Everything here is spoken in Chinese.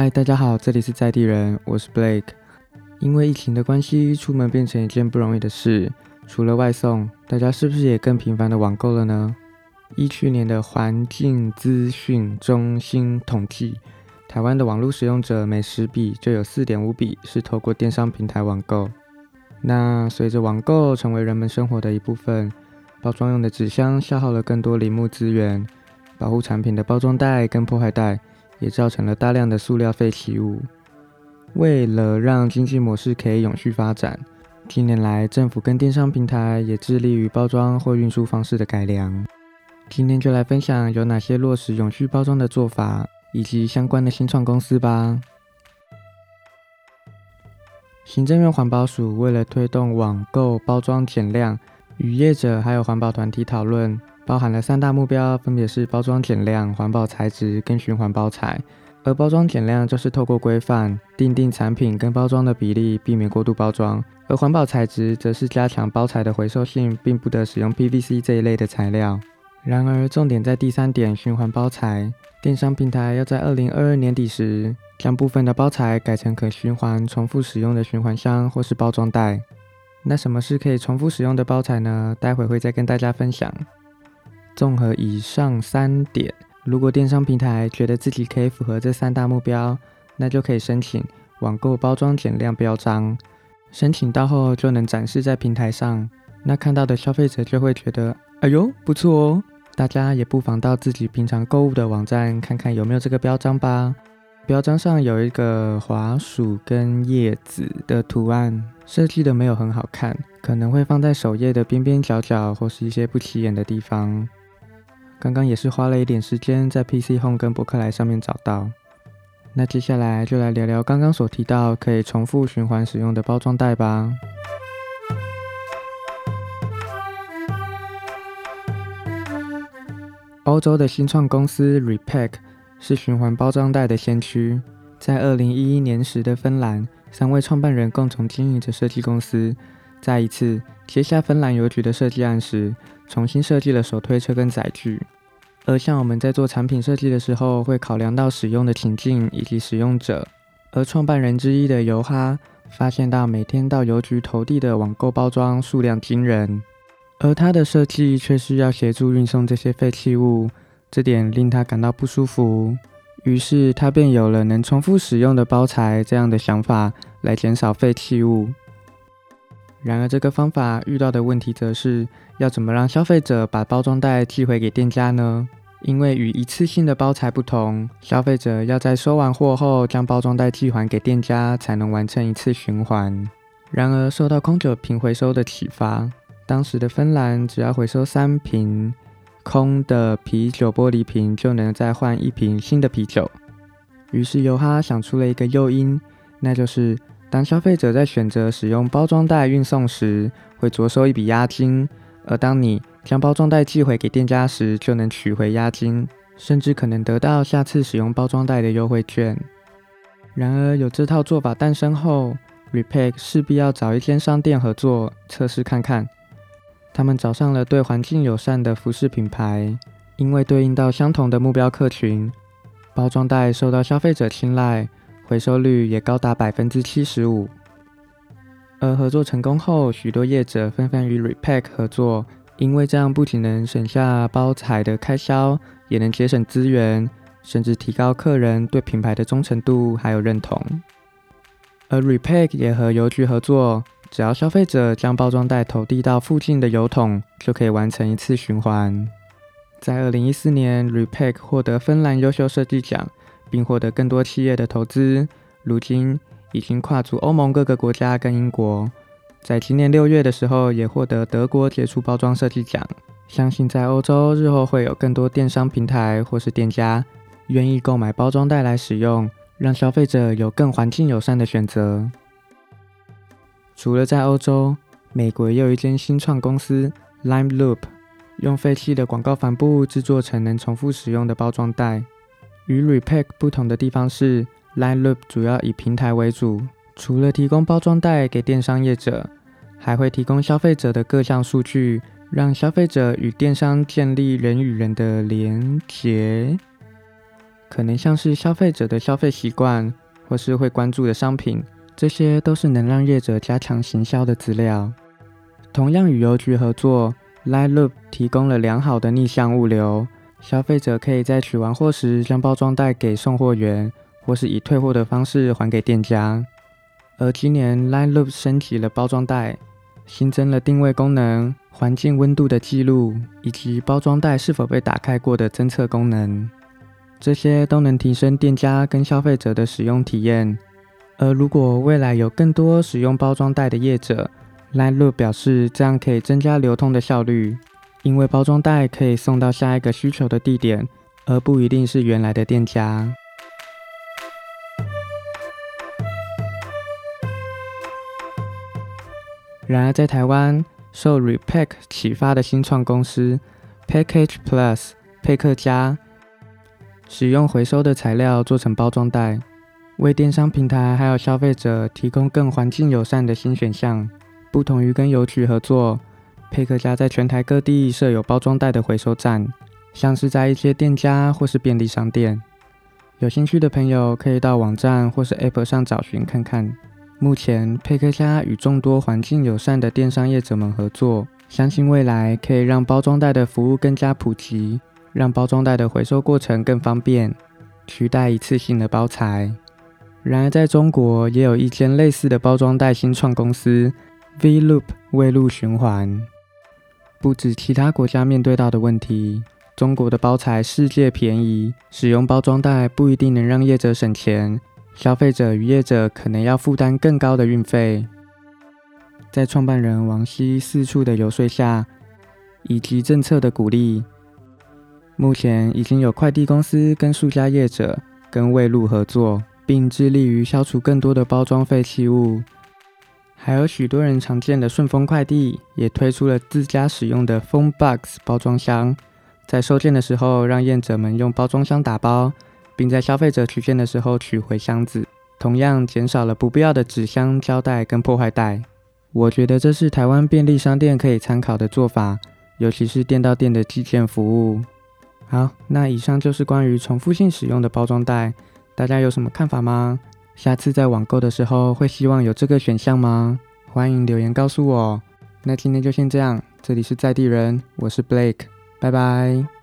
嗨，大家好，这里是在地人，我是 Blake。因为疫情的关系，出门变成一件不容易的事。除了外送，大家是不是也更频繁的网购了呢？依去年的环境资讯中心统计，台湾的网络使用者每十笔就有四点五笔是透过电商平台网购。那随着网购成为人们生活的一部分，包装用的纸箱消耗了更多林木资源，保护产品的包装袋跟破坏袋也造成了大量的塑料废弃物。为了让经济模式可以永续发展，近年来政府跟电商平台也致力于包装或运输方式的改良。今天就来分享有哪些落实永续包装的做法，以及相关的新创公司吧。行政院环保署为了推动网购包装减量，与业者还有环保团体讨论，包含了三大目标，分别是包装减量、环保材质跟循环包材。而包装减量就是透过规范定定产品跟包装的比例，避免过度包装；而环保材质则是加强包材的回收性，并不得使用 PVC 这一类的材料。然而，重点在第三点，循环包材。电商平台要在二零二二年底时，将部分的包材改成可循环、重复使用的循环箱或是包装袋。那什么是可以重复使用的包材呢？待会会再跟大家分享。综合以上三点。如果电商平台觉得自己可以符合这三大目标，那就可以申请网购包装减量标章。申请到后就能展示在平台上，那看到的消费者就会觉得，哎呦，不错哦。大家也不妨到自己平常购物的网站看看有没有这个标章吧。标章上有一个滑鼠跟叶子的图案，设计的没有很好看，可能会放在首页的边边角角或是一些不起眼的地方。刚刚也是花了一点时间在 PC Home 跟博客来上面找到。那接下来就来聊聊刚刚所提到可以重复循环使用的包装袋吧。欧洲的新创公司 Repack 是循环包装袋的先驱。在二零一一年时的芬兰，三位创办人共同经营着设计公司。在一次接下芬兰邮局的设计案时，重新设计了手推车跟载具。而像我们在做产品设计的时候，会考量到使用的情境以及使用者。而创办人之一的尤哈发现到，每天到邮局投递的网购包装数量惊人，而他的设计却是要协助运送这些废弃物，这点令他感到不舒服。于是他便有了能重复使用的包材这样的想法，来减少废弃物。然而，这个方法遇到的问题则是要怎么让消费者把包装袋寄回给店家呢？因为与一次性的包材不同，消费者要在收完货后将包装袋寄还给店家，才能完成一次循环。然而，受到空酒瓶回收的启发，当时的芬兰只要回收三瓶空的啤酒玻璃瓶，就能再换一瓶新的啤酒。于是，尤哈想出了一个诱因，那就是。当消费者在选择使用包装袋运送时，会着收一笔押金；而当你将包装袋寄回给店家时，就能取回押金，甚至可能得到下次使用包装袋的优惠券。然而，有这套做法诞生后，Repack 势必要找一间商店合作测试看看。他们找上了对环境友善的服饰品牌，因为对应到相同的目标客群，包装袋受到消费者青睐。回收率也高达百分之七十五，而合作成功后，许多业者纷纷与 Repack 合作，因为这样不仅能省下包材的开销，也能节省资源，甚至提高客人对品牌的忠诚度还有认同。而 Repack 也和邮局合作，只要消费者将包装袋投递到附近的邮筒，就可以完成一次循环。在二零一四年，Repack 获得芬兰优秀设计奖。并获得更多企业的投资，如今已经跨足欧盟各个国家跟英国。在今年六月的时候，也获得德国杰出包装设计奖。相信在欧洲日后会有更多电商平台或是店家愿意购买包装袋来使用，让消费者有更环境友善的选择。除了在欧洲，美国也有一间新创公司 Lime Loop，用废弃的广告帆布制作成能重复使用的包装袋。与 Repack 不同的地方是，Line Loop 主要以平台为主，除了提供包装袋给电商业者，还会提供消费者的各项数据，让消费者与电商建立人与人的连结。可能像是消费者的消费习惯，或是会关注的商品，这些都是能让业者加强行销的资料。同样与邮局合作，Line Loop 提供了良好的逆向物流，消费者可以在取完货时将包装袋给送货员，或是以退货的方式还给店家。而今年 Line Loop 升级了包装袋，新增了定位功能、环境温度的记录，以及包装袋是否被打开过的侦测功能。这些都能提升店家跟消费者的使用体验。而如果未来有更多使用包装袋的业者，Line Loop 表示这样可以增加流通的效率，因为包装袋可以送到下一个需求的地点，而不一定是原来的店家。然而，在台湾受 Repack 启发的新创公司 Package Plus 佩克家。使用回收的材料做成包装袋，为电商平台还有消费者提供更环境友善的新选项。不同于跟邮局合作，佩克家在全台各地设有包装袋的回收站，像是在一些店家或是便利商店。有兴趣的朋友可以到网站或是 App 上找寻看看。目前，佩克家与众多环境友善的电商业者们合作，相信未来可以让包装袋的服务更加普及。让包装袋的回收过程更方便，取代一次性的包材。然而，在中国也有一间类似的包装袋新创公司 V Loop 未路循环。不止其他国家面对到的问题，中国的包材世界便宜，使用包装袋不一定能让业者省钱，消费者与业者可能要负担更高的运费。在创办人王希四处的游说下，以及政策的鼓励。目前已经有快递公司跟数家业者跟卫路合作，并致力于消除更多的包装废弃物。还有许多人常见的顺丰快递也推出了自家使用的 Phone Box 包装箱，在收件的时候让验者们用包装箱打包，并在消费者取件的时候取回箱子，同样减少了不必要的纸箱、胶带跟破坏袋。我觉得这是台湾便利商店可以参考的做法，尤其是店到店的寄件服务。好，那以上就是关于重复性使用的包装袋，大家有什么看法吗？下次在网购的时候会希望有这个选项吗？欢迎留言告诉我。那今天就先这样，这里是在地人，我是 Blake，拜拜。